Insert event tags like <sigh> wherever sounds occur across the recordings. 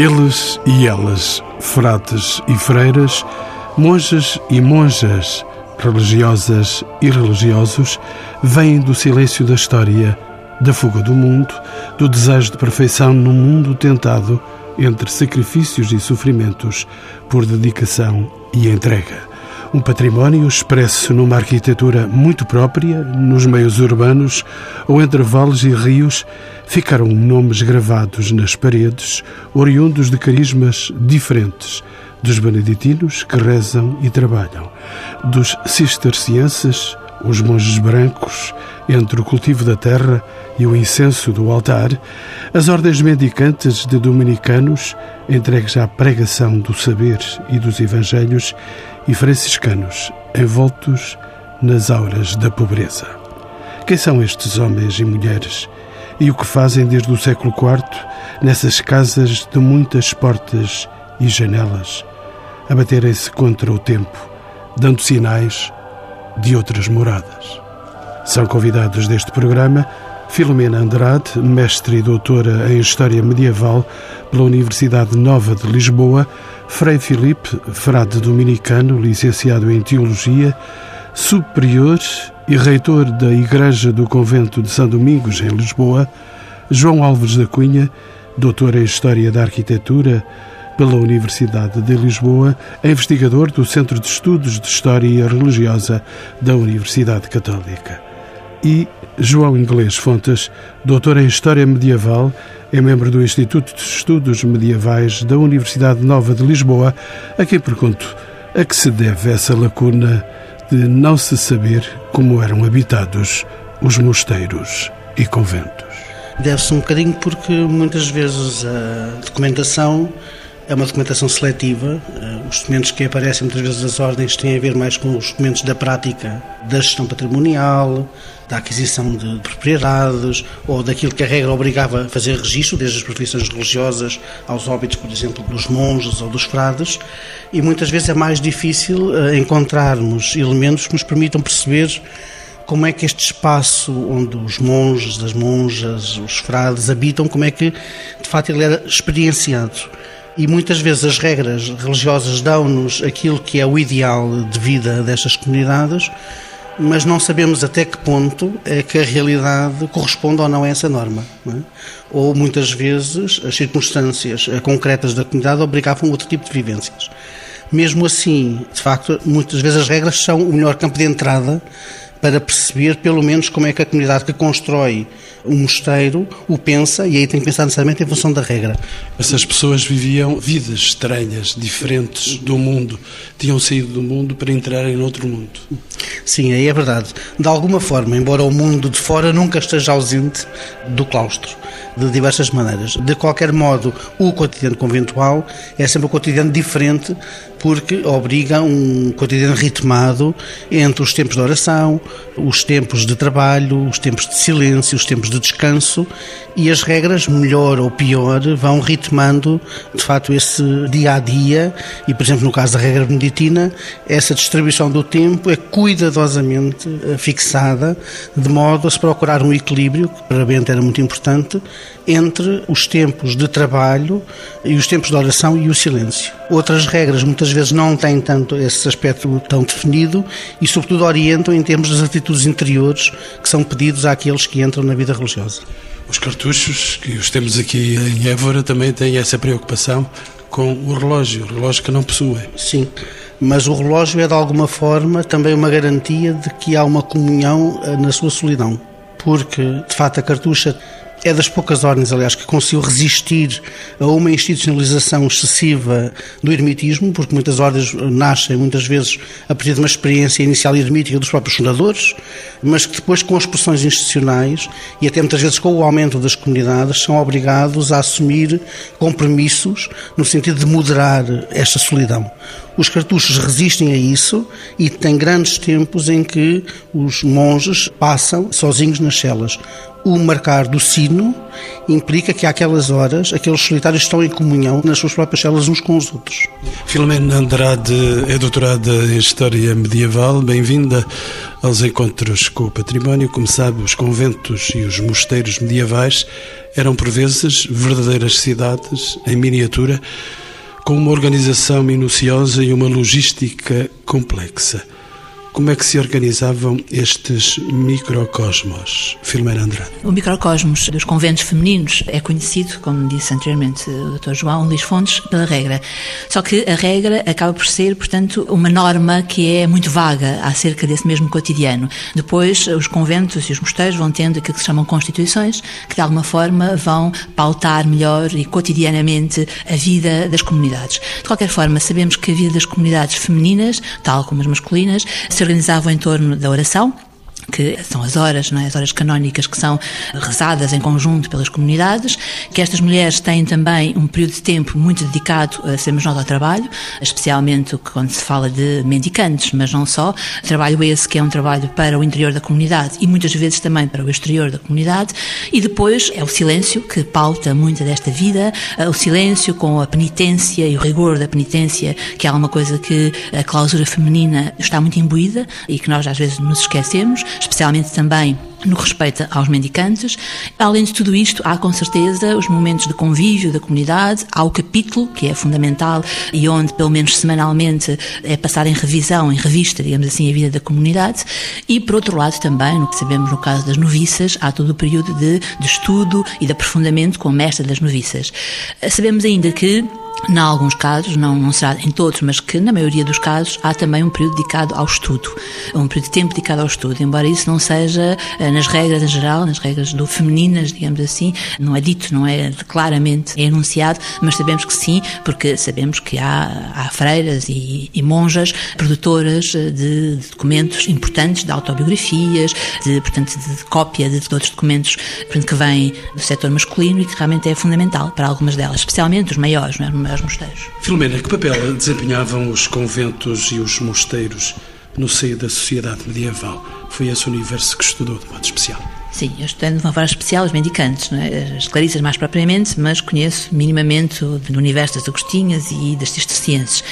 Eles e elas, frades e freiras, monjas e monjas, religiosas e religiosos, vêm do silêncio da história, da fuga do mundo, do desejo de perfeição no mundo tentado entre sacrifícios e sofrimentos por dedicação e entrega. Um património expresso numa arquitetura muito própria, nos meios urbanos ou entre vales e rios, ficaram nomes gravados nas paredes, oriundos de carismas diferentes, dos beneditinos que rezam e trabalham, dos cistercienses, os monges brancos, entre o cultivo da terra e o incenso do altar, as ordens mendicantes de dominicanos, entregues à pregação do saber e dos evangelhos, e franciscanos, envoltos nas auras da pobreza. Quem são estes homens e mulheres? E o que fazem desde o século IV nessas casas de muitas portas e janelas, a baterem-se contra o tempo, dando sinais de outras moradas? São convidados deste programa Filomena Andrade, mestre e doutora em História Medieval pela Universidade Nova de Lisboa, Frei Filipe, frade dominicano, licenciado em Teologia, superior e reitor da Igreja do Convento de São Domingos, em Lisboa, João Alves da Cunha, doutor em História da Arquitetura pela Universidade de Lisboa, investigador do Centro de Estudos de História Religiosa da Universidade Católica. E João Inglês Fontes, doutor em História Medieval, é membro do Instituto de Estudos Medievais da Universidade Nova de Lisboa, a quem pergunto a que se deve essa lacuna de não se saber como eram habitados os mosteiros e conventos. Deve-se um bocadinho porque muitas vezes a documentação é uma documentação seletiva. Eh, os documentos que aparecem muitas vezes das ordens têm a ver mais com os documentos da prática da gestão patrimonial, da aquisição de propriedades ou daquilo que a regra obrigava a fazer registro, desde as profissões religiosas aos óbitos, por exemplo, dos monges ou dos frades. E muitas vezes é mais difícil eh, encontrarmos elementos que nos permitam perceber como é que este espaço onde os monges, as monjas, os frades habitam, como é que de facto ele era experienciado e muitas vezes as regras religiosas dão-nos aquilo que é o ideal de vida destas comunidades, mas não sabemos até que ponto é que a realidade corresponde ou não a essa norma. É? Ou muitas vezes as circunstâncias concretas da comunidade obrigavam outro tipo de vivências. Mesmo assim, de facto, muitas vezes as regras são o melhor campo de entrada para perceber pelo menos como é que a comunidade que constrói um mosteiro o pensa e aí tem que pensar necessariamente em função da regra. Essas pessoas viviam vidas estranhas, diferentes do mundo, tinham saído do mundo para entrarem noutro mundo. Sim, aí é verdade. De alguma forma, embora o mundo de fora nunca esteja ausente do claustro, de diversas maneiras. De qualquer modo, o cotidiano conventual é sempre um cotidiano diferente porque obriga um cotidiano ritmado entre os tempos de oração, os tempos de trabalho, os tempos de silêncio, os tempos de descanso e as regras, melhor ou pior, vão ritmando de facto esse dia a dia e, por exemplo, no caso da regra beneditina, essa distribuição do tempo é cuidadosamente eh, fixada de modo a se procurar um equilíbrio, que para Bento era muito importante, entre os tempos de trabalho e os tempos de oração e o silêncio. Outras regras muitas vezes não têm tanto esse aspecto tão definido e, sobretudo, orientam em termos das atitudes interiores que são pedidos àqueles que entram na vida religiosa. Os cartuchos, que os temos aqui em Évora, também têm essa preocupação com o relógio, o relógio que não possuem. Sim, mas o relógio é de alguma forma também uma garantia de que há uma comunhão eh, na sua solidão, porque de facto a cartucha É das poucas ordens, aliás, que conseguiu resistir a uma institucionalização excessiva do ermitismo, porque muitas ordens nascem, muitas vezes, a partir de uma experiência inicial ermítica dos próprios fundadores, mas que depois, com as pressões institucionais e até muitas vezes com o aumento das comunidades, são obrigados a assumir compromissos no sentido de moderar esta solidão. Os cartuchos resistem a isso e tem grandes tempos em que os monges passam sozinhos nas celas o marcar do sino implica que àquelas horas aqueles solitários estão em comunhão nas suas próprias celas uns com os outros. Filomena Andrade é doutorada em História Medieval. Bem-vinda aos encontros com o património. Como sabe, os conventos e os mosteiros medievais eram por vezes verdadeiras cidades em miniatura, com uma organização minuciosa e uma logística complexa. Como é que se organizavam estes microcosmos, Filomena Andrade? O microcosmos dos conventos femininos é conhecido, como disse anteriormente o Dr. João Luís Fontes, pela regra. Só que a regra acaba por ser, portanto, uma norma que é muito vaga acerca desse mesmo cotidiano. Depois, os conventos e os mosteiros vão tendo aquilo que se chamam constituições, que de alguma forma vão pautar melhor e cotidianamente a vida das comunidades. De qualquer forma, sabemos que a vida das comunidades femininas, tal como as masculinas, se organizavam em torno da oração, que são as horas, não é? as horas canónicas que são rezadas em conjunto pelas comunidades, que estas mulheres têm também um período de tempo muito dedicado a sermos nós ao trabalho, especialmente quando se fala de mendicantes, mas não só, trabalho esse que é um trabalho para o interior da comunidade e muitas vezes também para o exterior da comunidade, e depois é o silêncio que pauta muita desta vida, o silêncio com a penitência e o rigor da penitência, que é uma coisa que a clausura feminina está muito imbuída e que nós às vezes nos esquecemos, especialmente também no respeito aos mendicantes. Além de tudo isto, há com certeza os momentos de convívio da comunidade, há o capítulo, que é fundamental e onde, pelo menos semanalmente, é passar em revisão, em revista, digamos assim, a vida da comunidade. E, por outro lado, também, no que sabemos no caso das noviças, há todo o período de, de estudo e de aprofundamento com a mestra das noviças. Sabemos ainda que em alguns casos, não, não será em todos, mas que na maioria dos casos há também um período dedicado ao estudo, um período de tempo dedicado ao estudo, embora isso não seja eh, nas regras em geral, nas regras do femininas, digamos assim, não é dito, não é claramente enunciado, mas sabemos que sim, porque sabemos que há, há freiras e, e monjas produtoras eh, de, de, documentos importantes, de autobiografias, de, portanto, de, de cópia de, de outros documentos portanto, que vêm do setor masculino e que realmente é fundamental para algumas delas, especialmente os maiores, não é? Mosteiros. Filomena, que papel desempenhavam os conventos e os mosteiros no seio da sociedade medieval? Foi esse universo que estudou de modo especial. Sim, eu estou de uma forma especial os mendicantes, é? as clarissas mais propriamente, mas conheço minimamente o universo das agostinhas e das cistercienses.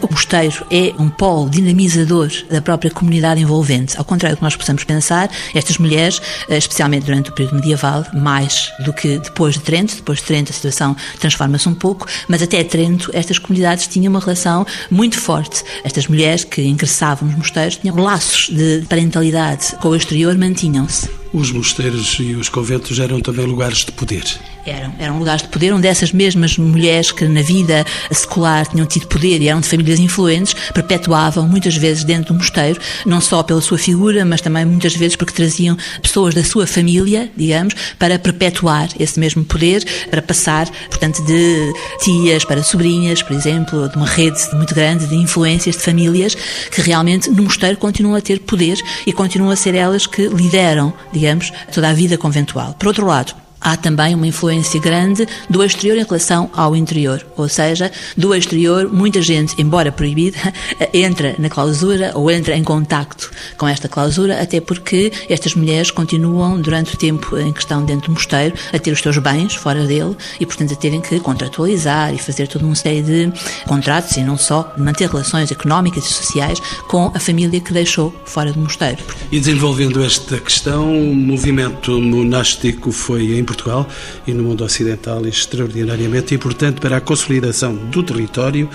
O mosteiro é um polo dinamizador da própria comunidade envolvente. Ao contrário do que nós possamos pensar, estas mulheres, eh, especialmente durante o período medieval, mais do que depois de Trento, depois de Trento a situação transforma-se um pouco, mas até Trento estas comunidades tinham uma relação muito forte. Estas mulheres que ingressavam nos mosteiros tinham laços de parentalidade com o exterior, mantinham-se. Os mosteiros e os conventos eram também lugares de poder. Eram, eram lugares de poder onde essas mesmas mulheres que na vida secular tinham tido poder e eram de famílias influentes, perpetuavam muitas vezes dentro do mosteiro, não só pela sua figura, mas também muitas vezes porque traziam pessoas da sua família, digamos, para perpetuar esse mesmo poder, para passar, portanto, de tias para sobrinhas, por exemplo, de uma rede muito grande de influências de famílias que realmente no mosteiro continuam a ter poder e continuam a ser elas que lideram, digamos, toda a vida conventual. Por outro lado, há também uma influência grande do exterior em relação ao interior. Ou seja, do exterior, muita gente, embora proibida, <laughs> entra na clausura ou entra em contacto com esta clausura, até porque estas mulheres continuam, durante o tempo em que estão dentro do mosteiro, a ter os seus bens fora dele e, portanto, a terem que contratualizar e fazer toda uma série de contratos e não só manter relações económicas e sociais com a família que deixou fora do mosteiro. E desenvolvendo esta questão, o movimento monástico foi em Portugal e no mundo ocidental extraordinariamente importante para a consolidação do território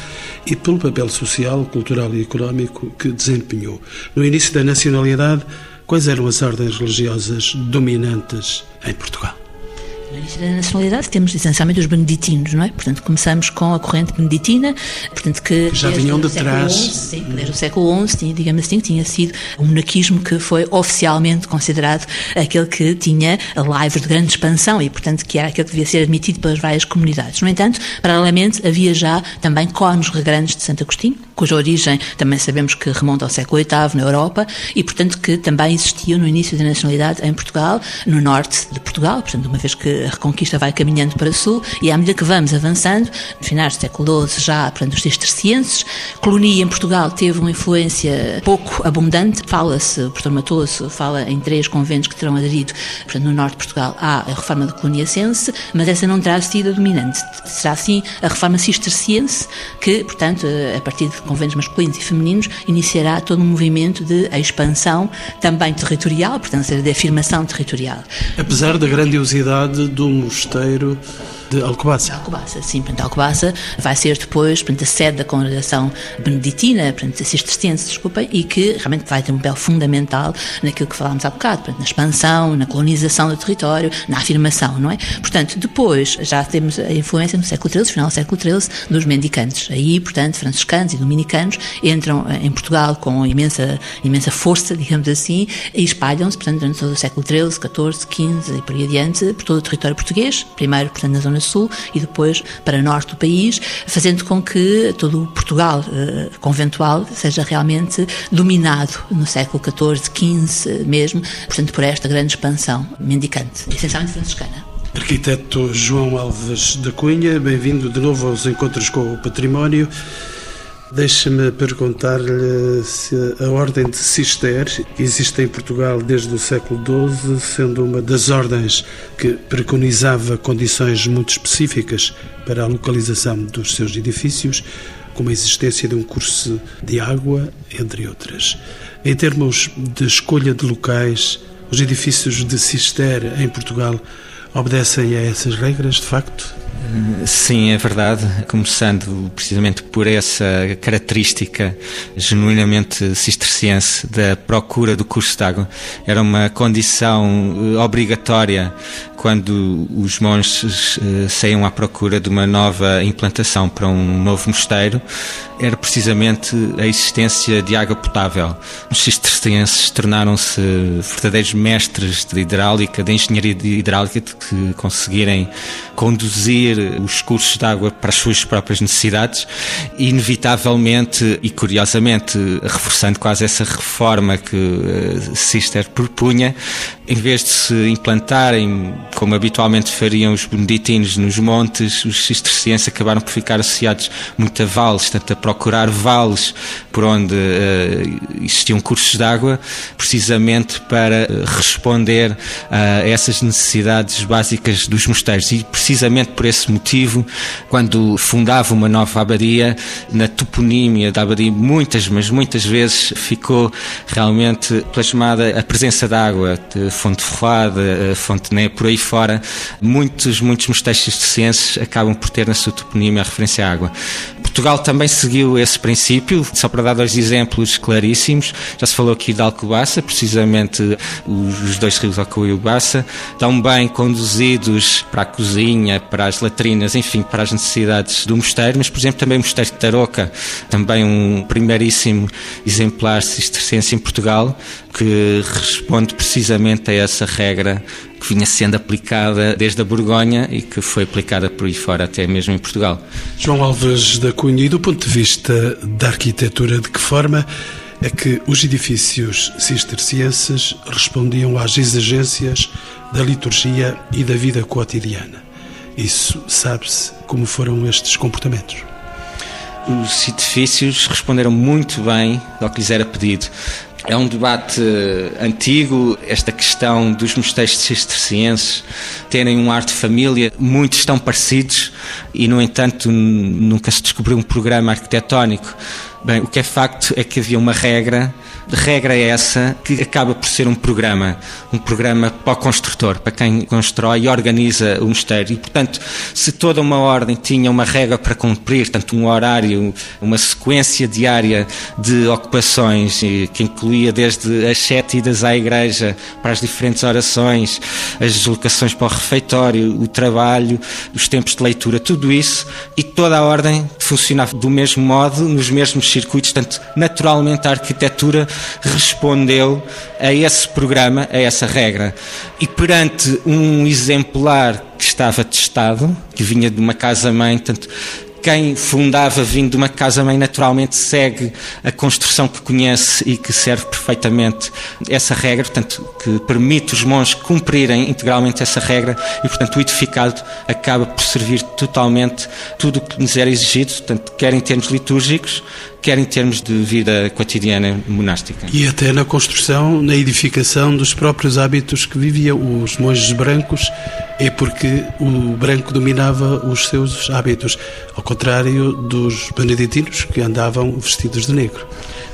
e pelo papel social, cultural e económico que desempenhou. No início da nacionalidade, quais eram as ordens religiosas dominantes em Portugal? No início da nacionalidade temos essencialmente os beneditinos, não é? Portanto, começamos com a corrente beneditina, portanto que... Já vinham de trás. XI, sim, desde o século XI, tinha, digamos assim, tinha sido um monarquismo que foi oficialmente considerado aquele que tinha laivos de grande expansão e, portanto, que era aquele que devia ser admitido pelas várias comunidades. No entanto, paralelamente, havia já também conos regrandes de Santo Agostinho, cuja origem também sabemos que remonta ao século VIII na Europa e, portanto, que também existiam no início da nacionalidade em Portugal, no norte de Portugal, portanto, uma vez que a Reconquista vai caminhando para o sul e à medida que vamos avançando, no finais do século XII já, portanto, os cistercienses, colonia em Portugal teve uma influência pouco abundante, fala-se, o professor Matoso fala em três conventos que terão aderido, portanto, no norte de Portugal há a reforma do coloniacense, mas essa não terá sido a dominante, será sim a reforma cisterciense que, portanto, a partir de conventos masculinos e femininos, iniciará todo um movimento de expansão também territorial, portanto, de afirmação territorial. Apesar da grandiosidade do mosteiro de Alcobaça. Alcobaça, sim. Portanto, Alcobaça vai ser depois portanto, a sede da congregação beneditina, portanto, cisterciense, desculpem, e que realmente vai ter um papel fundamental naquilo que falámos há bocado, portanto, na expansão, na colonização do território, na afirmação, não é? Portanto, depois já temos a influência no século XIII, final do século XIII, dos mendicantes. Aí, portanto, franciscanos e dominicanos entram eh, em Portugal com imensa, imensa força, <laughs> digamos assim, e espalham-se, portanto, durante todo o século XIII, XIV, XV e por aí adiante, por todo o território português, primeiro, portanto, na zona sul e depois para norte do país, fazendo com que todo o Portugal eh, conventual seja realmente dominado no século XIV, XV mesmo, portanto, por esta grande expansão mendicante, essencialmente franciscana. Arquiteto João Alves da Cunha, bem-vindo de novo aos Encontros com o Património. Deixa-me perguntar-lhe se a Ordem de Cister existe em Portugal desde o século XII, sendo uma das ordens que preconizava condições muito específicas para a localização dos seus edifícios, como a existência de um curso de água, entre outras. Em termos de escolha de locais, os edifícios de Cister em Portugal obedecem a essas regras, de facto? Sim, é verdade. Começando precisamente por essa característica genuinamente cisterciense da procura do curso de água. Era uma condição eh, obrigatória quando os monges uh, saiam à procura de uma nova implantação para um novo mosteiro, era precisamente a existência de água potável. Os cistercienses tornaram-se verdadeiros mestres de hidráulica, de engenharia de hidráulica, de que conseguirem conduzir os cursos de água para as suas próprias necessidades, inevitavelmente e curiosamente, reforçando quase essa reforma que Cister propunha, em vez de se implantarem como habitualmente fariam os beneditinos nos montes, os cistercienses acabaram por ficar associados muito a vales, portanto a procurar vales por onde uh, existiam cursos de água, precisamente para eh, responder a essas necessidades básicas dos mosteiros. E precisamente por esse motivo, quando fundava uma nova abadia, na toponímia da abadia, muitas, mas muitas vezes ficou realmente plasmada a presença da água, de fonte ferroada, fonte né, por aí fora, muitos, muitos mosteiros cistercienses acabam por ter na sua toponímia a referência à água. Portugal também seguiu esse princípio, só para dar dois exemplos claríssimos. Já se falou aqui de Alcobaça, precisamente os dois rios Alcoa e Alcobaça, tão bem conduzidos para a cozinha, para as latrinas, enfim, para as necessidades do mosteiro, mas, por exemplo, também o mosteiro de Tarouca, também um primeiríssimo exemplar cisterciense em Portugal, que responde precisamente a essa regra que vinha sendo aplicada desde a Borgonha e que foi aplicada por aí fora, até mesmo em Portugal. João Alves da Cunha, e do ponto de vista da arquitetura, de que forma é que os edifícios cistercienses respondiam às exigências da liturgia e da vida cotidiana? Isso sabe-se como foram estes comportamentos? Os edifícios responderam muito bem ao que lhes era pedido. É um debate antigo, esta questão dos mosteiros cistercienses terem um ar de família. Muitos estão parecidos e, no entanto, nunca se descobriu um programa arquitetónico. Bem, o que é facto é que havia uma regra regra é essa que acaba por ser um programa, um programa para o construtor, para quem constrói e organiza o mosteiro. E, portanto, se toda uma ordem tinha uma regra para cumprir, tanto um horário, uma sequência diária de ocupações, que incluía desde as sete idas à igreja para as diferentes orações, as deslocações para o refeitório, o trabalho, os tempos de leitura, tudo isso, e toda a ordem funcionava do mesmo modo, nos mesmos circuitos, portanto, naturalmente a arquitetura respondeu a esse programa, a essa regra. E perante um exemplar que estava testado, que vinha de uma casa-mãe, tanto quem fundava vindo de uma casa-mãe naturalmente segue a construção que conhece e que serve perfeitamente essa regra, portanto, que permite os monges cumprirem integralmente essa regra e, portanto, o edificado acaba por servir totalmente tudo o que nos era exigido, portanto, quer em termos litúrgicos, quer em termos de vida cotidiana monástica. E até na construção, na edificação dos próprios hábitos que viviam os monges brancos, é porque o branco dominava os seus hábitos, ao contrário dos beneditinos que andavam vestidos de negro.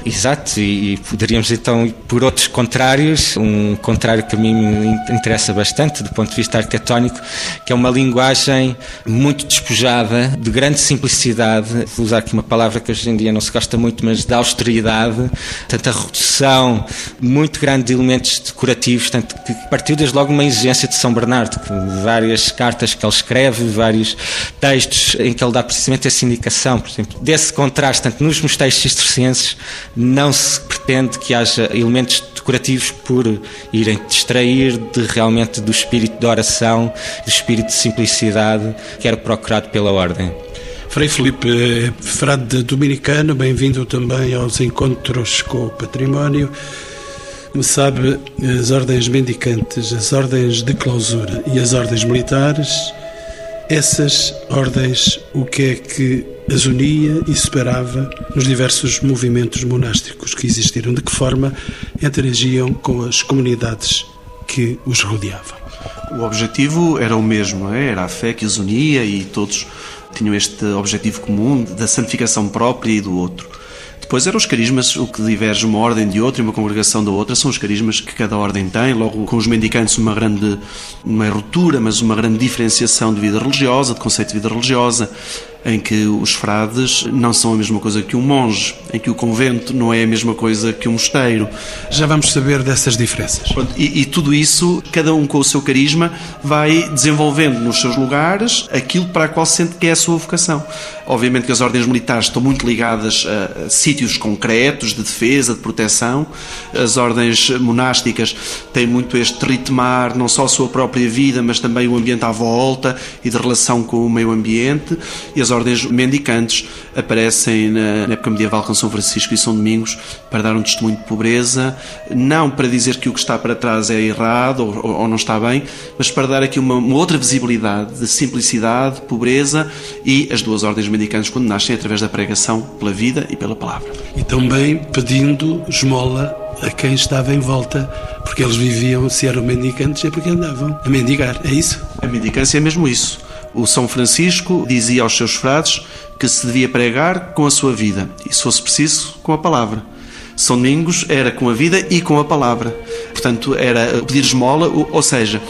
Exato, e poderíamos então ir por outros contrários, um contrário que a mim me interessa bastante do ponto de vista arquitetónico, que é uma linguagem muito despojada, de grande simplicidade, vou usar aqui uma palavra que hoje em dia não se gosta muito, mas de austeridade, tanta redução muito grande de elementos decorativos, tanto que partiu desde logo uma exigência de São Bernardo, várias cartas que ele escreve, vários textos em que ele dá precisamente essa indicação, por exemplo, desse contraste, tanto nos mosteiros cistercienses, não se pretende que haja elementos decorativos por irem distrair de realmente do espírito de oração, do espírito de simplicidade que era procurado pela ordem. Frei Felipe, frade dominicano, bem-vindo também aos encontros com o património. Como sabe, as ordens mendicantes, as ordens de clausura e as ordens militares, essas ordens, o que é que as unia e separava nos diversos movimentos monásticos que existiram? De que forma interagiam com as comunidades que os rodeavam? O objetivo era o mesmo, é? era a fé que os unia e todos tinham este objetivo comum da santificação própria e do outro. Depois eram os carismas, o que diverge uma ordem de outra e uma congregação da outra, são os carismas que cada ordem tem, logo com os mendicantes uma grande, uma ruptura, mas uma grande diferenciação de vida religiosa, de conceito de vida religiosa, em que os frades não são a mesma coisa que um monge, em que o convento não é a mesma coisa que um mosteiro. Já vamos saber dessas diferenças. E, e, tudo isso, cada um com o seu carisma, vai desenvolvendo nos seus lugares aquilo para a qual sente que é a sua vocação. Obviamente que as ordens militares estão muito ligadas a, a sítios concretos de defesa, de proteção. As ordens monásticas têm muito este ritmar, não só a sua própria vida, mas também o ambiente à volta e de relação com o meio ambiente. E as as ordens mendicantes aparecem na época medieval com São Francisco e São Domingos para dar um testemunho de pobreza, não para dizer que o que está para trás é errado ou, ou não está bem, mas para dar aqui uma, uma, outra visibilidade de simplicidade, pobreza e as duas ordens mendicantes quando nascem através da pregação pela vida e pela palavra. E também pedindo esmola a quem estava em volta, porque eles viviam, se eram mendicantes, é porque andavam a mendigar, é isso? A mendicância é mesmo isso. O São Francisco dizia aos seus frades que se devia pregar com a sua vida e, se fosse preciso, com a palavra. São Domingos era com a vida e com a palavra. Portanto, era pedir esmola, ou seja,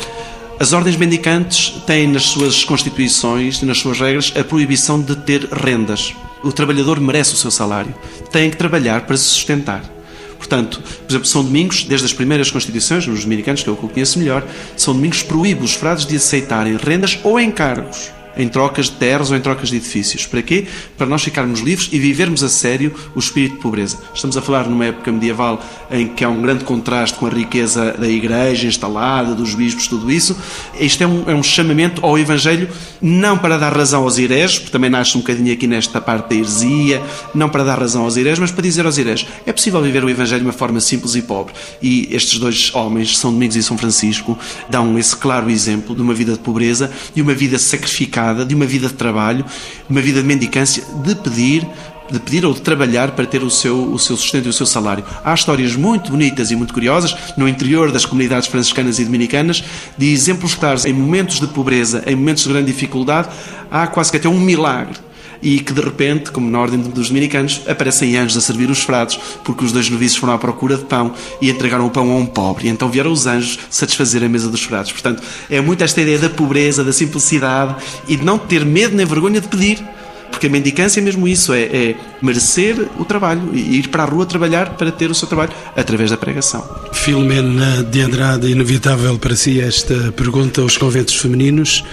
as ordens mendicantes têm nas suas constituições, nas suas regras, a proibição de ter rendas. O trabalhador merece o seu salário, tem que trabalhar para se sustentar. Portanto, por exemplo, São Domingos, desde as primeiras constituições, nos dominicanos, que é que eu conheço melhor, São Domingos proíbe os frades de aceitarem rendas ou encargos em trocas de terras ou em trocas de edifícios. Para quê? Para nós ficarmos livres e vivermos a sério o espírito de pobreza. Estamos a falar numa época medieval em que há um grande contraste com a riqueza da igreja instalada, dos bispos, tudo isso. Isto é um, é um chamamento ao Evangelho, não para dar razão aos hereges, porque também nasce um bocadinho aqui nesta parte da heresia, não para dar razão aos hereges, mas para dizer aos hereges: é possível viver o Evangelho de uma forma simples e pobre. E estes dois homens, São Domingos e São Francisco, dão esse claro exemplo de uma vida de pobreza e uma vida sacrificada de uma vida de trabalho, uma vida de mendicância, de pedir de pedir ou de trabalhar para ter o seu, o seu sustento e o seu salário. Há histórias muito bonitas e muito curiosas no interior das comunidades franciscanas e dominicanas de exemplos claros em momentos de pobreza, em momentos de grande dificuldade, há quase que até um milagre e que de repente, como na ordem dos dominicanos, aparecem anjos a servir os frades, porque os dois noviços foram à procura de pão e entregaram o pão a um pobre. E então vieram os anjos satisfazer a mesa dos frades. Portanto, é muito esta ideia da pobreza, da simplicidade e de não ter medo nem vergonha de pedir. Porque a mendicância é mesmo isso, é, é, merecer o trabalho e ir para a rua trabalhar para ter o seu trabalho através da pregação. Filomena de Andrade, inevitável para si esta pergunta. Os conventos femininos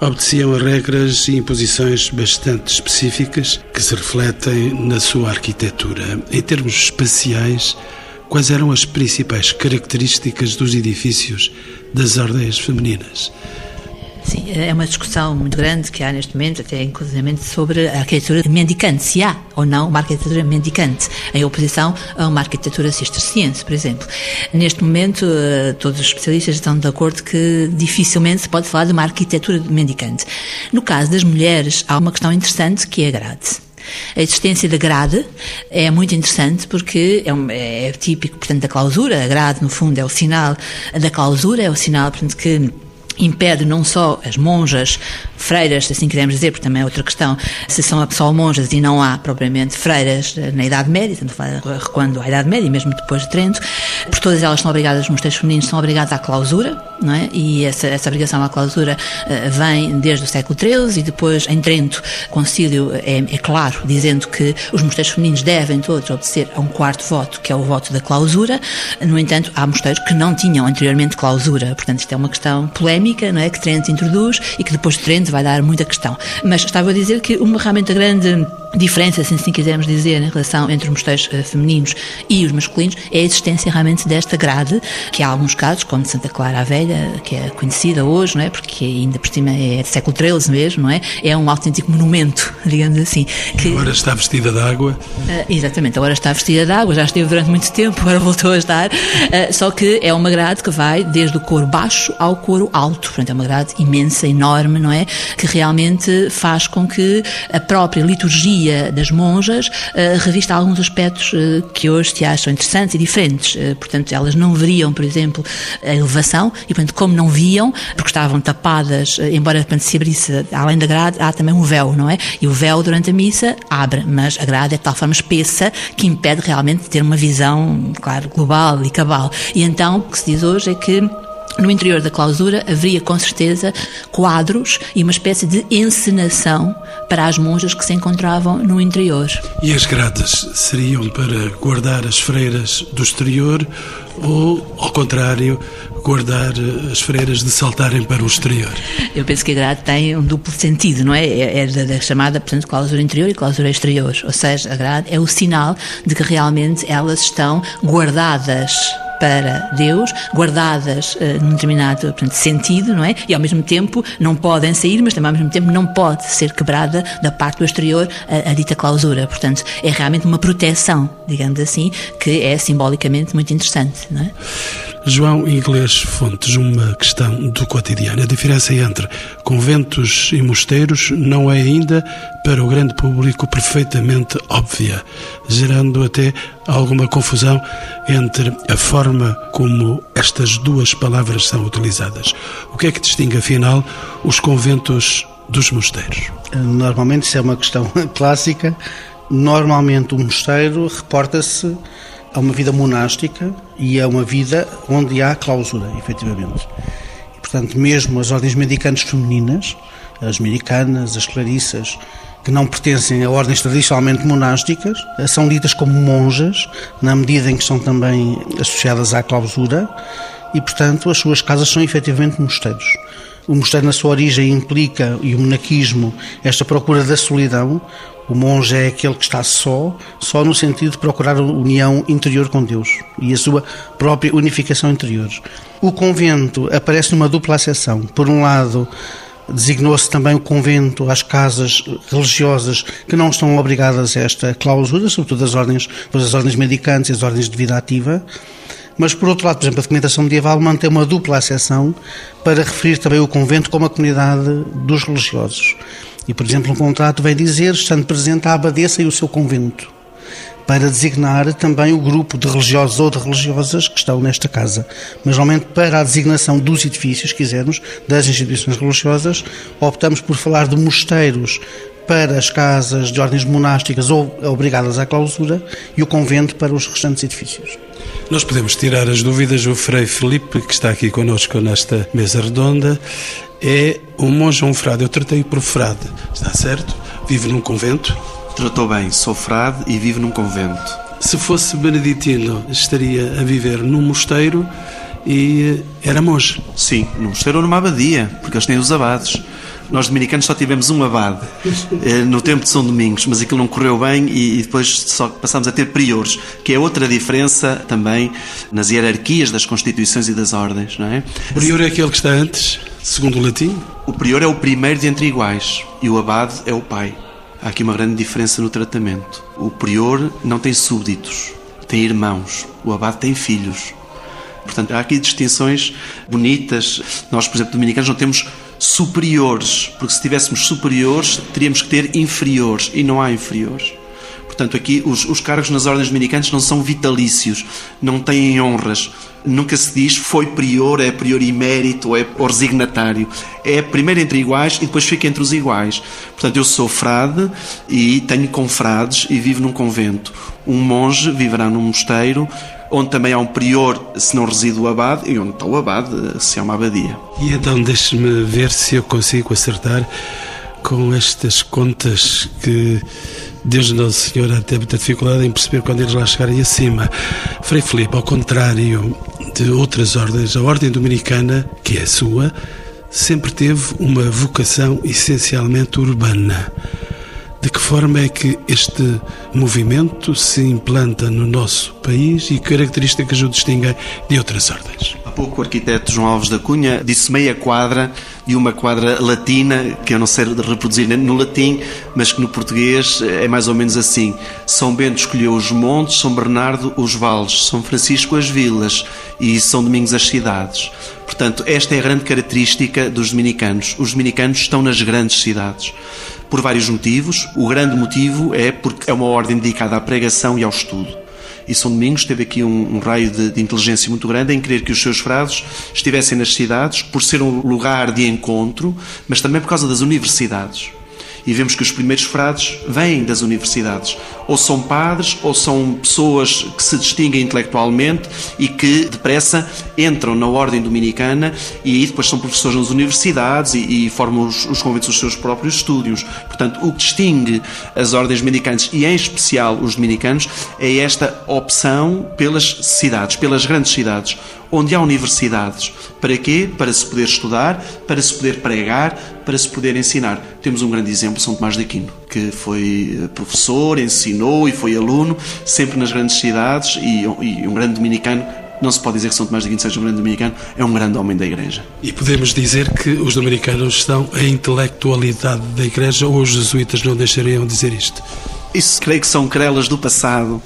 obedeciam a regras e imposições bastante específicas que se refletem na sua arquitetura. Em termos espaciais, quais eram as principais características dos edifícios das ordens femininas? Sim, é uma discussão muito grande que há neste momento, até inclusivamente sobre a arquitetura mendicante, se há ou não uma arquitetura mendicante, em oposição a uma arquitetura cisterciense, por exemplo. Neste momento, eh, todos os especialistas estão de acordo que dificilmente se pode falar de uma arquitetura mendicante. No caso das mulheres, há uma questão interessante que é a grade. A existência da grade é muito interessante porque é, um, é típico, portanto, da clausura. A grade, no fundo, é o sinal da clausura, é o sinal, portanto, que impede não só as monjas, freiras, se assim quisermos dizer, porque também é outra questão, se são só monjas e não há propriamente freiras na Idade Média, tanto recuando à Idade Média, mesmo depois de Trento, por todas elas são obrigadas, os mosteiros femininos são obrigados à clausura, não é? E essa, essa obrigação à clausura uh, vem desde o século XIII e depois em Trento, o concílio é, é claro, dizendo que os mosteiros femininos devem todos obedecer a um quarto voto, que é o voto da clausura. No entanto, há mosteiros que não tinham anteriormente clausura, portanto, isto é uma questão polémica polémica não é, que Trent introduz e que depois Trent vai dar muita questão. Mas estava a dizer que uma realmente grande diferença, se assim quisermos dizer, em relação entre os mosteiros uh, femininos e os masculinos, é a existência realmente desta grade, que há alguns casos, como de Santa Clara a Velha, que é conhecida hoje, não é? Porque ainda por cima é do século XIII mesmo, não é? É um autêntico monumento, <laughs> digamos assim. Que... Agora está vestida de água. Uh, exatamente, agora está vestida de água, já esteve durante muito tempo, <laughs> agora voltou a estar. Uh, só que é uma grade que vai desde o coro baixo ao alto alto, portanto é uma grade imensa, enorme, não é? Que realmente faz com que a própria liturgia das monjas uh, revista alguns aspectos uh, que hoje se acham interessantes e diferentes. Uh, portanto, elas não veriam, por exemplo, a elevação e, portanto, como não viam, porque estavam tapadas, embora portanto, se abrisse além da grade, há também um véu, não é? E o véu durante a missa abre, mas a grade é de tal forma espessa que impede realmente de ter uma visão, claro, global e cabal. E então, o que se diz hoje é que no interior da clausura haveria com certeza quadros e uma espécie de encenação para as monjas que se encontravam no interior. E as grades seriam para guardar as freiras do exterior ou, ao contrário, guardar as freiras de saltarem para o exterior? Eu penso que a grade tem um duplo sentido, não é? É, é da, da chamada, portanto, clausura interior e clausura exterior. Ou seja, a grade é o sinal de que realmente elas estão guardadas para Deus, guardadas uh, num determinado portanto, sentido, não é? E ao mesmo tempo não podem sair, mas também ao mesmo tempo não pode ser quebrada da parte do exterior a, a dita clausura. Portanto, é realmente uma proteção, digamos assim, que é simbolicamente muito interessante, não é? João Inglês Fontes, uma questão do cotidiano. A diferença entre conventos e mosteiros não é ainda para o grande público perfeitamente óbvia, gerando até alguma confusão entre a forma como estas duas palavras são utilizadas. O que é que distingue, afinal, os conventos dos mosteiros? Normalmente, isso é uma questão <laughs> clássica. Normalmente, o mosteiro reporta-se a uma vida monástica e a uma vida onde há clausura, efetivamente. E, portanto, mesmo as ordens medicantes femininas, as americanas, as clarissas, que não pertencem a ordens tradicionalmente monásticas, são ditas como monjas, na medida em que são também associadas à clausura, e, portanto, as suas casas são efetivamente mosteiros. O mosteiro, na sua origem, implica, e o monaquismo, esta procura da solidão, o monge é aquele que está só, só no sentido de procurar a união interior com Deus e a sua própria unificação interior. O convento aparece numa dupla acessão. Por um lado, designou-se também o convento às casas religiosas que não estão obrigadas a esta clausura, sobretudo as ordens, as ordens medicantes e as ordens de vida ativa. Mas, por outro lado, por exemplo, a documentação medieval mantém uma dupla acessão para referir também o convento como a comunidade dos religiosos. E, por exemplo, um contrato vem dizer, estando presente a abadesa e o seu convento, para designar também o grupo de religiosos ou de religiosas que estão nesta casa. Mas, normalmente, para a designação dos edifícios, quisermos, das instituições religiosas, optamos por falar de mosteiros para as casas de ordens monásticas ou obrigadas à clausura e o convento para os restantes edifícios. Nós podemos tirar as dúvidas. O Frei Felipe, que está aqui connosco nesta mesa redonda, é um monge ou um frade. Eu tratei por frade, está certo? Vive num convento? Tratou bem, sou frade e vivo num convento. Se fosse beneditino, estaria a viver num mosteiro e era monge. Sim, num mosteiro ou numa abadia, porque eles têm os abades. Nós dominicanos só tivemos um abade eh, no tempo de São Domingos, mas aquilo não correu bem e depois só passámos a ter priores, que é outra diferença também nas hierarquias das constituições e das ordens, não é? O prior é aquele que está antes, segundo o latim? O prior é o primeiro de entre iguais e o abade é o pai. Há aqui uma grande diferença no tratamento. O prior não tem súbditos, tem irmãos. O abade tem filhos. Portanto, há aqui distinções bonitas. Nós, por exemplo, dominicanos, não temos superiores, porque se tivéssemos superiores, teríamos que ter inferiores, e não há inferiores. Portanto, aqui os, os cargos nas ordens dominicanas não são vitalícios, não têm honras. Nunca se diz foi prior, é prior emérito, é ou resignatário. É primeiro entre iguais e depois fica entre os iguais. Portanto, eu sou frade e tenho confrades e vivo num convento. Um monge viverá num mosteiro onde também há um prior se não reside o abade e onde está o abade se é uma abadia. E então deixe-me ver se eu consigo acertar com estas contas que Deus Nosso Senhor tem muita dificuldade em perceber quando eles lá chegarem acima. Frei Filipe, ao contrário de outras ordens, a ordem dominicana, que é a sua, sempre teve uma vocação essencialmente urbana. De que forma é que este movimento se implanta no nosso país e características o distinguem de outras ordens? Há pouco o arquiteto João Alves da Cunha disse meia quadra e uma quadra latina, que eu não sei reproduzir no latim, mas que no português é mais ou menos assim. São Bento escolheu os montes, São Bernardo os vales, São Francisco as vilas e São Domingos as cidades. Portanto, esta é a grande característica dos dominicanos. Os dominicanos estão nas grandes cidades por vários motivos. O grande motivo é porque é uma ordem dedicada à pregação e ao estudo. E São Domingos teve aqui um, um raio de, de, inteligência muito grande em querer que os seus frades estivessem nas cidades, por ser um lugar de encontro, mas também por causa das universidades e vemos que os primeiros frades vêm das universidades. Ou são padres, ou são pessoas que se distinguem intelectualmente e que depressa entram na ordem dominicana e aí depois são professores nas universidades e, e formam os, os conventos dos seus próprios estúdios. Portanto, o que distingue as ordens dominicanas e em especial os dominicanos é esta opção pelas cidades, pelas grandes cidades onde há universidades. Para quê? Para se poder estudar, para se poder pregar, para se poder ensinar. Temos um grande exemplo, São Tomás de Aquino, que foi eh, professor, ensinou e foi aluno, sempre nas grandes cidades, e, e um grande dominicano não se pode dizer que São Tomás de Aquino seja um grande dominicano, é um grande homem da Igreja. E podemos dizer que os dominicanos são a intelectualidade da Igreja ou os jesuítas não deixariam dizer isto? Isso creio que são querelas do passado.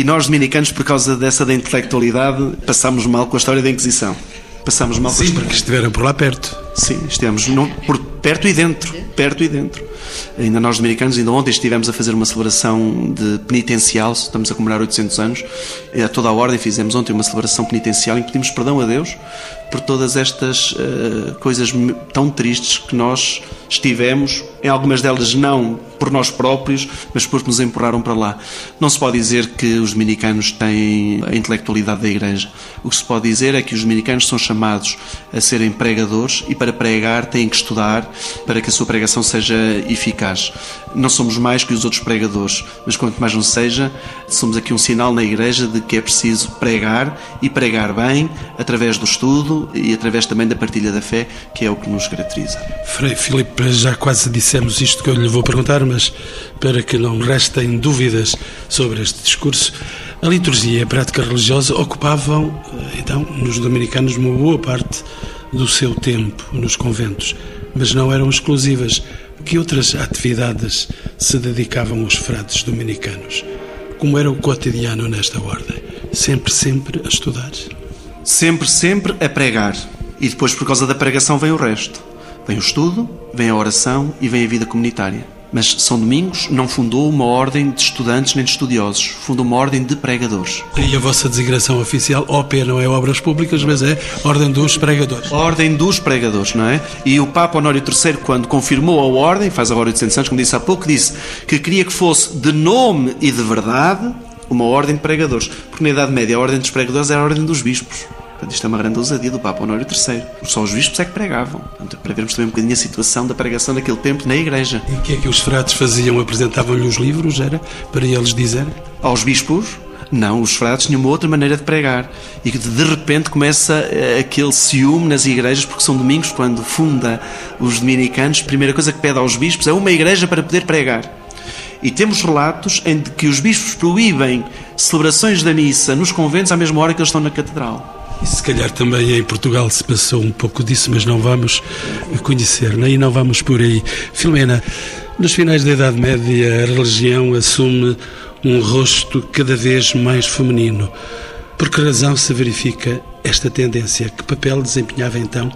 E nós, dominicanos, por causa dessa da intelectualidade, passamos mal com a história da Inquisição. Passamos mal Sim, com a história. porque estiveram por lá perto. Sim, estivemos por perto e dentro. Perto e dentro. Ainda nós, dominicanos, ainda ontem estivemos a fazer uma celebração de penitencial, estamos a comemorar 800 anos, a toda a ordem fizemos ontem uma celebração penitencial em que pedimos perdão a Deus por todas estas uh, coisas tão tristes que nós estivemos, em algumas delas não por nós próprios, mas porque nos empurraram para lá. Não se pode dizer que os dominicanos têm a intelectualidade da Igreja. O que se pode dizer é que os dominicanos são chamados a serem pregadores e para pregar têm que estudar para que a sua pregação seja eficaz. Não somos mais que os outros pregadores, mas quanto mais não seja, somos aqui um sinal na Igreja de que é preciso pregar e pregar bem através do estudo e através também da partilha da fé, que é o que nos caracteriza. Frei Filipe, já quase dissemos isto que eu lhe vou perguntar, mas para que não restem dúvidas sobre este discurso, a liturgia e a prática religiosa ocupavam, então, nos dominicanos, uma boa parte do seu tempo nos conventos, mas não eram exclusivas. Que outras atividades se dedicavam os frades dominicanos? Como era o cotidiano nesta ordem? Sempre, sempre a estudar? Sempre, sempre a pregar. E depois, por causa da pregação, vem o resto. Vem o estudo, vem a oração e vem a vida comunitária. Mas São Domingos não fundou uma ordem de estudantes nem de estudiosos, fundou uma ordem de pregadores. E a vossa designação oficial, OP, não é Obras Públicas, mas é Ordem dos Pregadores. Ordem dos Pregadores, não é? E o Papa Honório III, quando confirmou a ordem, faz agora 800 anos, como disse há pouco, disse que queria que fosse de nome e de verdade uma ordem de pregadores. Porque na Idade Média a ordem dos pregadores era a ordem dos bispos. Portanto, isto é uma grande ousadia do Papa Honório III. Só os bispos é que pregavam. Portanto, para vermos também um bocadinho a situação da pregação naquele tempo na Igreja. E o que é que os frades faziam? Apresentavam-lhe os livros, era? Para eles dizerem? Aos bispos, não, os frades tinham uma outra maneira de pregar. E que de repente começa eh, aquele ciúme nas igrejas, porque São Domingos, quando funda os dominicanos, a primeira coisa que pede aos bispos é uma igreja para poder pregar. E temos relatos em que os bispos proíbem celebrações da missa nos conventos à mesma hora que eles estão na catedral. E se calhar também em Portugal se passou um pouco disso, mas não vamos conhecer, nem não vamos por aí. Filomena, nos finais da Idade Média, a religião assume um rosto cada vez mais feminino. Por que razão se verifica esta tendência? Que papel desempenhava então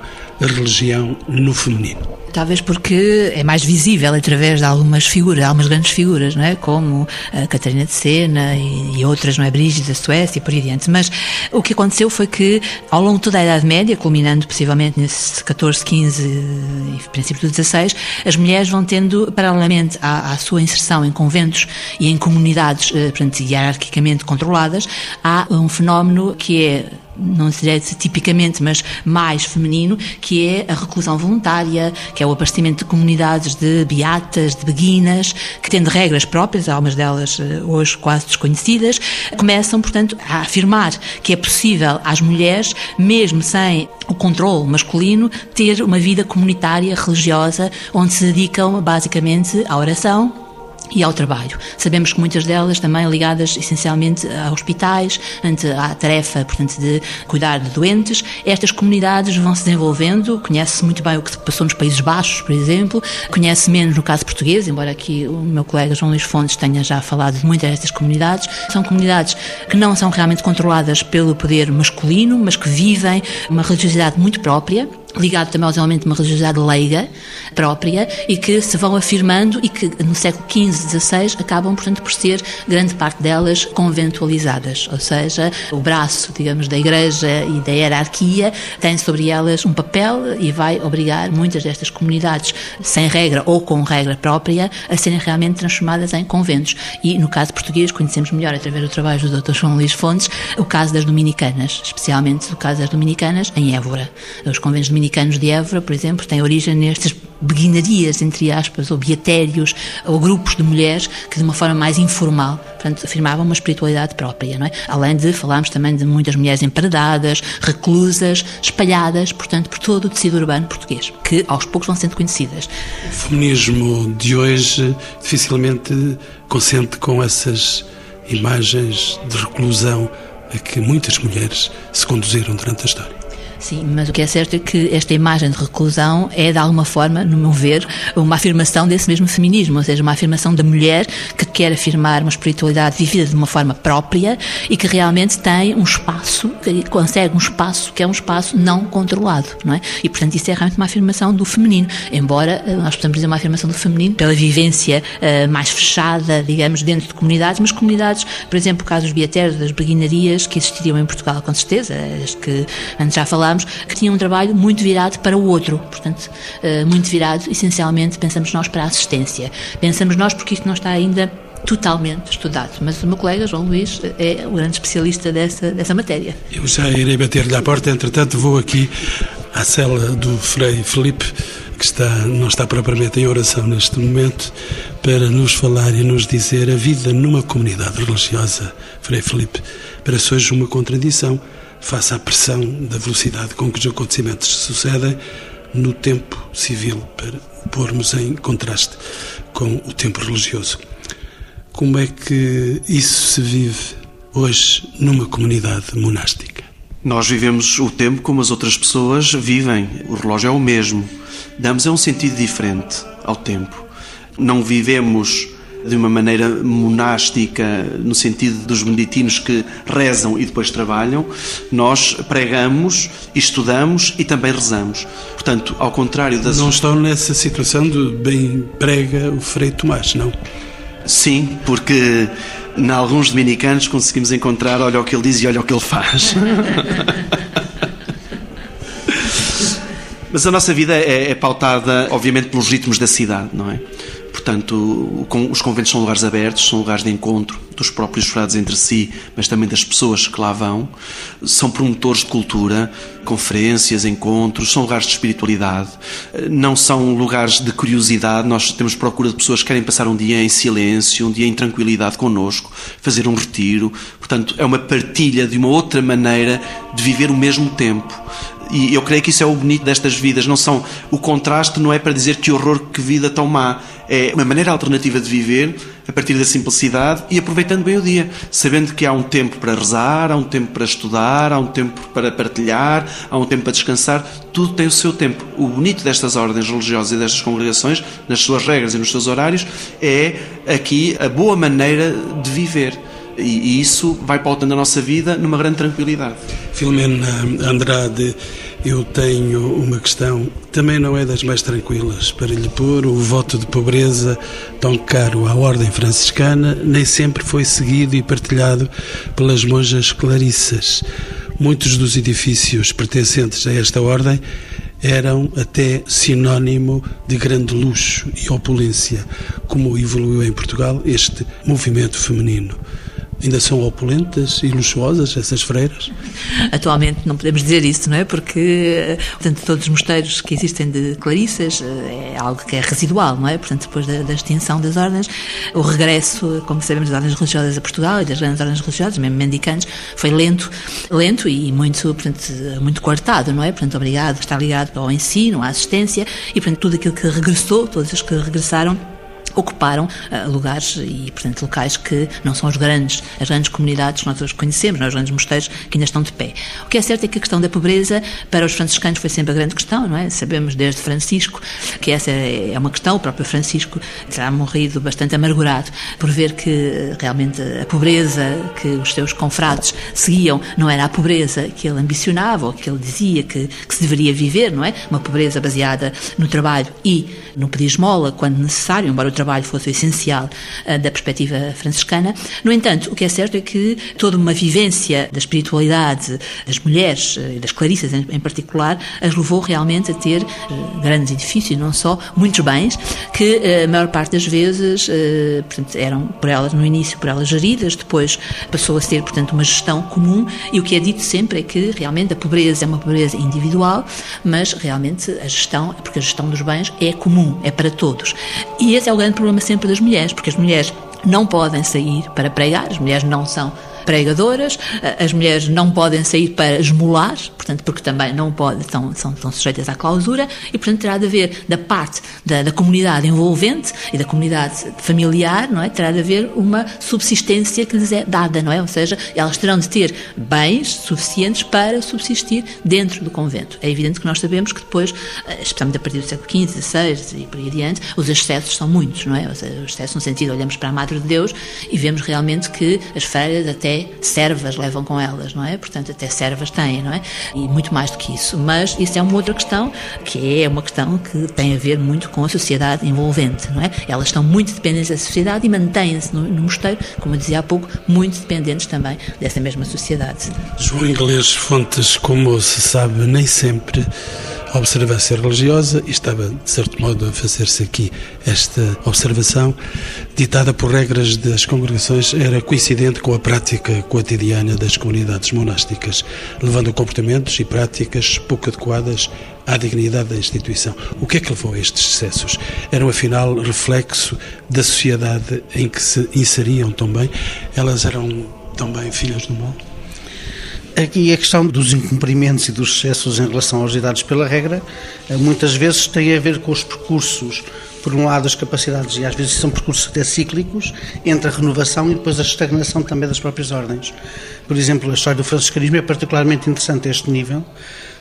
religião no feminino? Talvez porque é mais visível através de algumas figuras, algumas grandes figuras, não é? Como a Catarina de Sena e, e outras, não é? Brígida da Suécia e por aí adiante. Mas o que aconteceu foi que, ao longo de toda a Idade Média, culminando possivelmente nesse 14, 15 e princípio do 16, as mulheres vão tendo, paralelamente à, à sua inserção em conventos e em comunidades, eh, portanto, hierarquicamente controladas, há um fenómeno que é não direi tipicamente, mas mais feminino, que é a reclusão voluntária, que é o abastecimento de comunidades de beatas, de beguinas, que tendo regras próprias, algumas delas eh, hoje quase desconhecidas, começam, portanto, a afirmar que é possível às mulheres, mesmo sem o controle masculino, ter uma vida comunitária, religiosa, onde se dedicam basicamente à oração, e ao trabalho. Sabemos que muitas delas também ligadas essencialmente a hospitais, ante a tarefa, portanto, de cuidar de doentes. Estas comunidades vão se desenvolvendo, conhece-se muito bem o que passou nos Países Baixos, por exemplo, conhece menos no caso português, embora aqui o meu colega João Luís Fontes tenha já falado de muitas destas comunidades. São comunidades que não são realmente controladas pelo poder masculino, mas que vivem uma religiosidade muito própria ligado também aos elementos de uma religiosidade leiga própria e que se vão afirmando e que no século XV, XVI acabam, portanto, por ser grande parte delas conventualizadas, ou seja, o braço, digamos, da Igreja e da hierarquia tem sobre elas um papel e vai obrigar muitas destas comunidades, sem regra ou com regra própria, a serem realmente transformadas em conventos. E no caso português, conhecemos melhor através do trabalho do Dr. João Luís Fontes, o caso das dominicanas, especialmente o caso das dominicanas em Évora. Os conventos dominicanos dominicanos de Évora, por exemplo, têm origem nestas beguinarias, entre aspas, ou beatérios, ou grupos de mulheres que de uma forma mais informal, portanto, afirmavam uma espiritualidade própria, não é? Além de falarmos também de muitas mulheres emparedadas, reclusas, espalhadas, portanto, por todo o tecido urbano português, que aos poucos vão sendo conhecidas. O feminismo de hoje dificilmente consente com essas imagens de reclusão a que muitas mulheres se conduziram durante a história. Sim, mas o que é certo é que esta imagem de reclusão é, de alguma forma, no meu ver, uma afirmação desse mesmo feminismo, ou seja, uma afirmação da mulher que quer afirmar uma espiritualidade vivida de uma forma própria e que realmente tem um espaço, consegue um espaço que é um espaço não controlado, não é? E, portanto, isso é realmente uma afirmação do feminino, embora eh, nós possamos dizer uma afirmação do feminino pela vivência uh, mais fechada, digamos, dentro de comunidades, mas comunidades, por exemplo, o caso dos beatérios, das beguinarias, que existiriam em Portugal, com certeza, as que antes já falámos, que tinham um trabalho muito virado para o outro, portanto, eh, muito virado, essencialmente, pensamos nós para a assistência. Pensamos nós porque isto não está ainda totalmente estudado. Mas o meu colega, João Luís, é o grande especialista dessa, dessa matéria. Eu já irei bater-lhe à porta, entretanto vou aqui à cela do Frei Felipe, que está, não está propriamente em oração neste momento, para nos falar e nos dizer a vida numa comunidade religiosa, Frei Felipe, parece hoje uma contradição face à pressão da velocidade com que os acontecimentos sucedem no tempo civil, para pormos em contraste com o tempo religioso. Como é que isso se vive hoje numa comunidade monástica? Nós vivemos o tempo como as outras pessoas vivem. O relógio é o mesmo. Damos é um sentido diferente ao tempo. Não vivemos de uma maneira monástica, no sentido dos beneditinos que rezam e depois trabalham, nós pregamos, estudamos e também rezamos. Portanto, ao contrário das. Não estão nessa situação de bem prega o Frei Tomás, não? Sim, porque em alguns dominicanos conseguimos encontrar olha o que ele diz e olha o que ele faz. <laughs> Mas a nossa vida é, é, pautada, obviamente, pelos ritmos da cidade, não é? Portanto, os conventos são lugares abertos, são lugares de encontro dos próprios frades entre si, mas também das pessoas que lá vão. São promotores de cultura, conferências, encontros, são lugares de espiritualidade. Não são lugares de curiosidade. Nós temos procura de pessoas que querem passar um dia em silêncio, um dia em tranquilidade connosco, fazer um retiro. Portanto, é uma partilha de uma outra maneira de viver o mesmo tempo e eu creio que isso é o bonito destas vidas. Não são o contraste não é para dizer que horror, que vida tão má. É uma maneira alternativa de viver a partir da simplicidade e aproveitando bem o dia, sabendo que há um tempo para rezar, há um tempo para estudar, há um tempo para partilhar, há um tempo para descansar. Tudo tem o seu tempo. O bonito destas ordens religiosas e destas congregações, nas suas regras e nos seus horários, é aqui a boa maneira de viver. E, isso vai pautando a nossa vida numa grande tranquilidade. Filomena Andrade, eu tenho uma questão, também não é das mais tranquilas, para lhe pôr o voto de pobreza tão caro à Ordem Franciscana, nem sempre foi seguido e partilhado pelas monjas clarissas. Muitos dos edifícios pertencentes a esta ordem eram até sinónimo de grande luxo e opulência, como evoluiu em Portugal este movimento feminino. Ainda são opulentas e luxuosas essas freiras? Atualmente não podemos dizer isso, não é? Porque, portanto, todos os mosteiros que existem de Clarissas eh, é algo que é residual, não é? Portanto, depois da, da extinção das ordens, o regresso, como sabemos, das ordens religiosas a Portugal e das grandes ordens religiosas, mesmo mendicantes, foi lento, lento e muito, portanto, muito coartado, não é? Portanto, obrigado, está ligado ao ensino, à assistência e, portanto, tudo aquilo que regressou, todos os que regressaram, ocuparam uh, lugares e, portanto, locais que não são os grandes, as grandes comunidades que nós hoje conhecemos, não, é? os grandes mosteiros que ainda estão de pé. O que é certo é que a questão da pobreza para os franciscanos foi sempre a grande questão, não é? Sabemos desde Francisco que essa é uma questão, o próprio Francisco terá morrido bastante amargurado por ver que realmente a pobreza que os seus confrades seguiam não era a pobreza que ele ambicionava ou que ele dizia que, que se deveria viver, não é? Uma pobreza baseada no trabalho e no pedir esmola quando necessário, embora o trabalho trabalho fosse o essencial uh, da perspectiva franciscana. No entanto, o que é certo é que toda uma vivência da espiritualidade das mulheres eh, e das clarissas em, particular as levou realmente a ter uh, grandes edifícios, não só muitos bens, que a maior parte das vezes portanto, eram por elas no início por elas geridas, depois passou a ser portanto uma gestão comum e o que é dito sempre é que realmente a pobreza é uma pobreza individual, mas realmente a gestão, porque a gestão dos bens é comum, é para todos. E esse é o grande problema sempre das mulheres, porque as mulheres não podem sair para pregar, as mulheres não são pregadoras, as mulheres não podem sair para esmolar, portanto, porque também não podem, estão, são, são sujeitas à clausura, e portanto terá de haver da parte da, da, comunidade envolvente e da comunidade familiar, não é? Terá de haver uma subsistência que lhes é dada, não é? Ou seja, elas terão de ter bens suficientes para subsistir dentro do convento. É evidente que nós sabemos que depois, eh, especialmente a partir do século XV, XVI e por aí adiante, os excessos são muitos, não é? Ou seja, os excessos no sentido, olhamos para a Madre de Deus e vemos realmente que as feiras até servas levam com elas, não é? Portanto, até servas têm, não é? E muito mais do que isso. Mas isso é uma outra questão, que é uma questão que tem a ver muito com a sociedade envolvente, não é? Elas estão muito dependentes da sociedade e mantêm-se no, no mosteiro, como eu dizia há pouco, muito dependentes também dessa mesma sociedade. João Inglês Fontes, como se sabe, nem sempre observância religiosa e estava, de certo modo, a fazer-se aqui esta observação, ditada por regras das congregações, era coincidente com a prática cotidiana das comunidades monásticas, levando comportamentos e práticas pouco adequadas à dignidade da instituição. O que é que levou a estes excessos? Eram, afinal, reflexo da sociedade em que se inseriam também? Elas eram também filhas do mal? Aqui a questão dos incumprimentos e dos excessos em relação aos idades pela regra, eh, muitas vezes tem a ver com os percursos, por um lado as capacidades, e às vezes são percursos até cíclicos, entre a renovação e depois a estagnação também das próprias ordens. Por exemplo, a história do franciscanismo é particularmente interessante a este nível,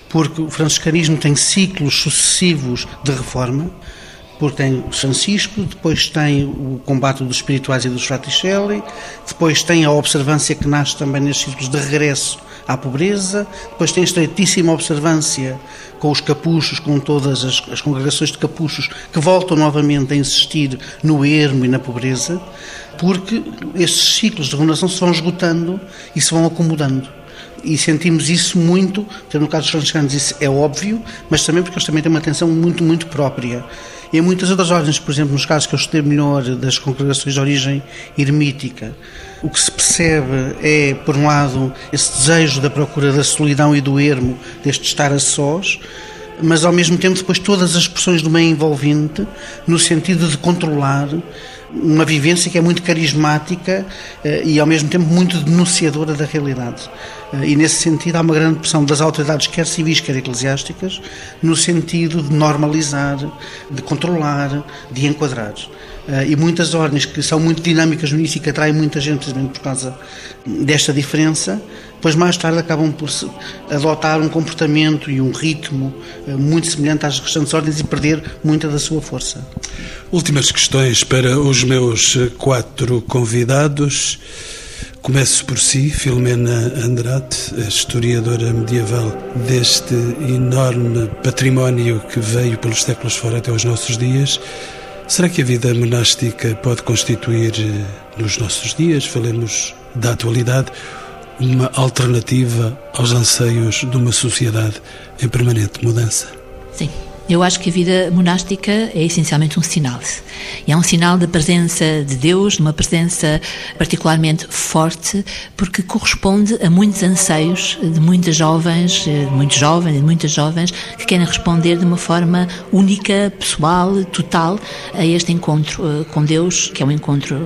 porque o franciscanismo tem ciclos sucessivos de reforma, porque tem Francisco, depois tem o combate dos espirituais e dos fraticelli, depois tem a observância que nasce também nestes círculos de regresso à pobreza, depois tem estreitíssima observância com os capuchos, com todas as, as congregações de capuchos que voltam novamente a insistir no ermo e na pobreza, porque estes ciclos de renovação se vão esgotando e se vão acomodando e sentimos isso muito, no caso dos franciscanos isso é óbvio, mas também porque eles também têm uma atenção muito, muito própria. E em muitas outras ordens, por exemplo, nos casos que eu estudei melhor das congregações de origem ermítica, o que se percebe é, por um lado, esse desejo da procura da solidão e do ermo, deste estar a sós, mas ao mesmo tempo depois todas as expressões do meio envolvente, no sentido de controlar uma vivência que é muito carismática eh, e ao mesmo tempo muito denunciadora da realidade. Eh, e nesse sentido há uma grande pressão das autoridades, quer civis, quer eclesiásticas, no sentido de normalizar, de controlar, de enquadrar. Eh, e muitas ordens que são muito dinâmicas no início e que atraem muita gente precisamente por causa desta diferença, depois mais tarde acabam por adotar um comportamento e um ritmo muito semelhante às restantes ordens e perder muita da sua força. Últimas questões para os meus quatro convidados. Começo por si, Filomena Andrade, historiadora medieval deste enorme património que veio pelos séculos fora até os nossos dias. Será que a vida monástica pode constituir, nos nossos dias, falemos da atualidade, uma alternativa aos anseios de uma sociedade em permanente mudança? Sim. Eu acho que a vida monástica é essencialmente um sinal. E é um sinal da presença de Deus, de uma presença particularmente forte, porque corresponde a muitos anseios de muitas jovens, de muitos jovens, de muitas jovens, que querem responder de uma forma única, pessoal, total, a este encontro eh, com Deus, que é um encontro,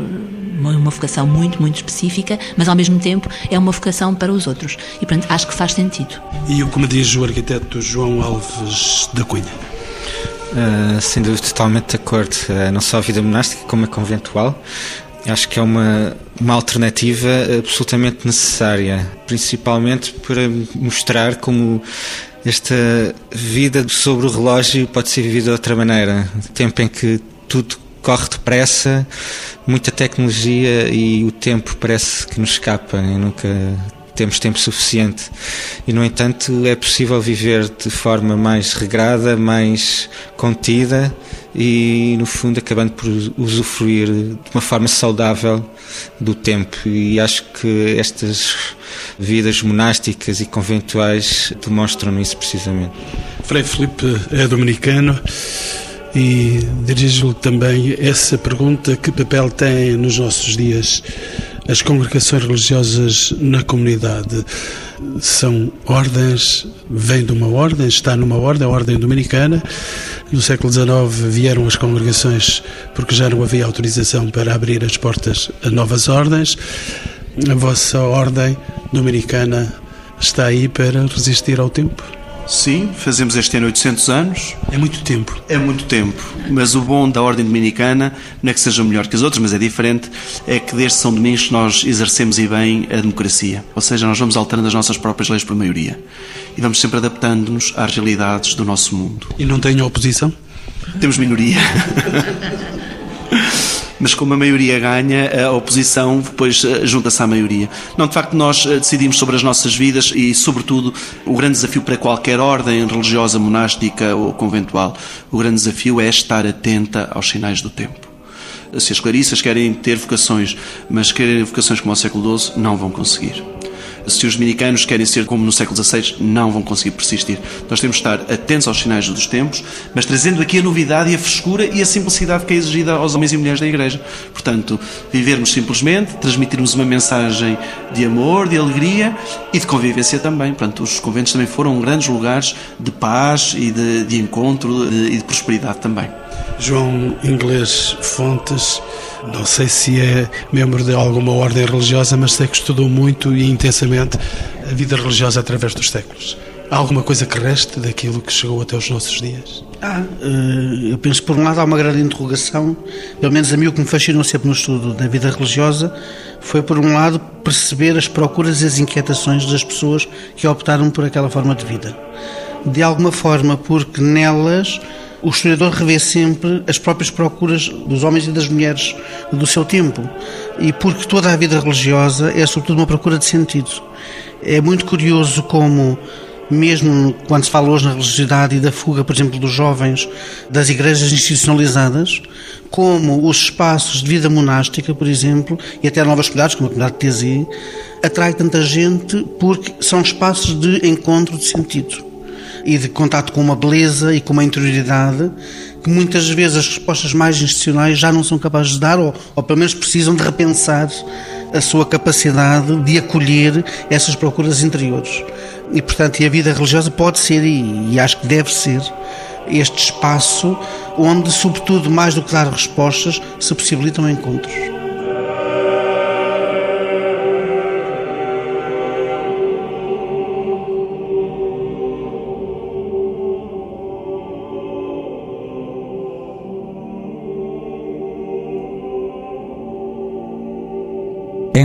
uma vocação muito, muito específica, mas ao mesmo tempo é uma vocação para os outros. E, portanto, acho que faz sentido. E o que me diz o arquiteto João Alves da Cunha? Uh, sem dúvida, totalmente de acordo. Uh, não só a vida monástica, como a conventual. Acho que é uma, uma alternativa absolutamente necessária, principalmente para mostrar como esta vida sobre o relógio pode ser vivida de outra maneira. Tempo em que tudo corre depressa, muita tecnologia e o tempo parece que nos escapa. Eu nunca temos tempo suficiente. E, no entanto, é possível viver de forma mais regrada, mais contida e, no fundo, acabando por usufruir de uma forma saudável do tempo. E acho que estas vidas monásticas e conventuais demonstram isso precisamente. Frei Felipe é dominicano e dirijo-lhe também essa pergunta: que papel tem nos nossos dias as congregações religiosas na comunidade são ordens, vem de uma ordem, está numa ordem, a ordem dominicana. No século XIX vieram as congregações porque já não havia autorização para abrir as portas a novas ordens. A vossa ordem dominicana está aí para resistir ao tempo? Sim, fazemos este ano 800 anos. É muito tempo. É muito tempo. Mas o bom da Ordem Dominicana não é que seja melhor que as outras, mas é diferente. É que desde São Domingos nós exercemos e bem a democracia. Ou seja, nós vamos alterando as nossas próprias leis por maioria. E vamos sempre adaptando-nos às realidades do nosso mundo. E não tem oposição? Temos minoria. <laughs> mas como a maioria ganha, a oposição depois eh, junta-se à maioria. Não, de facto, nós eh, decidimos sobre as nossas vidas e, sobretudo, o grande desafio para qualquer ordem religiosa, monástica ou conventual, o grande desafio é estar atenta aos sinais do tempo. Se as clarissas querem ter vocações, mas querem vocações como ao século XII, não vão conseguir se os dominicanos querem ser como no século XVI, não vão conseguir persistir. Nós temos de estar atentos aos sinais dos tempos, mas trazendo aqui a novidade e a frescura e a simplicidade que é exigida aos homens e mulheres da Igreja. Portanto, vivermos simplesmente, transmitirmos uma mensagem de amor, de alegria e de convivência também. Portanto, os conventos também foram grandes lugares de paz e de, de encontro de, e de prosperidade também. João Inglês Fontes, não sei se é membro de alguma ordem religiosa, mas sei que estudou muito e intensamente a vida religiosa através dos séculos. Há alguma coisa que reste daquilo que chegou até os nossos dias? Ah, eh, eu penso, por um lado, há uma grande interrogação, pelo menos a mim o que me fascinou sempre no estudo da vida religiosa foi, por um lado, perceber as procuras e as inquietações das pessoas que optaram por aquela forma de vida. De alguma forma, porque nelas o historiador revê sempre as próprias procuras dos homens e das mulheres do seu tempo. E porque toda a vida religiosa é, sobretudo, uma procura de sentido. É muito curioso como mesmo quando se fala hoje na religiosidade e da fuga, por exemplo, dos jovens das igrejas institucionalizadas, como os espaços de vida monástica, por exemplo, e até novas comunidades, como a comunidade de Tesi, atrai tanta gente porque são espaços de encontro de sentido e de contato com uma beleza e com uma interioridade que muitas vezes as respostas mais institucionais já não são capazes de dar ou, ou pelo menos precisam de repensar a sua capacidade de acolher essas procuras interiores. E, portanto, e a vida religiosa pode ser, e, e acho que deve ser, este espaço onde, sobretudo, mais do que dar respostas, se possibilitam encontros.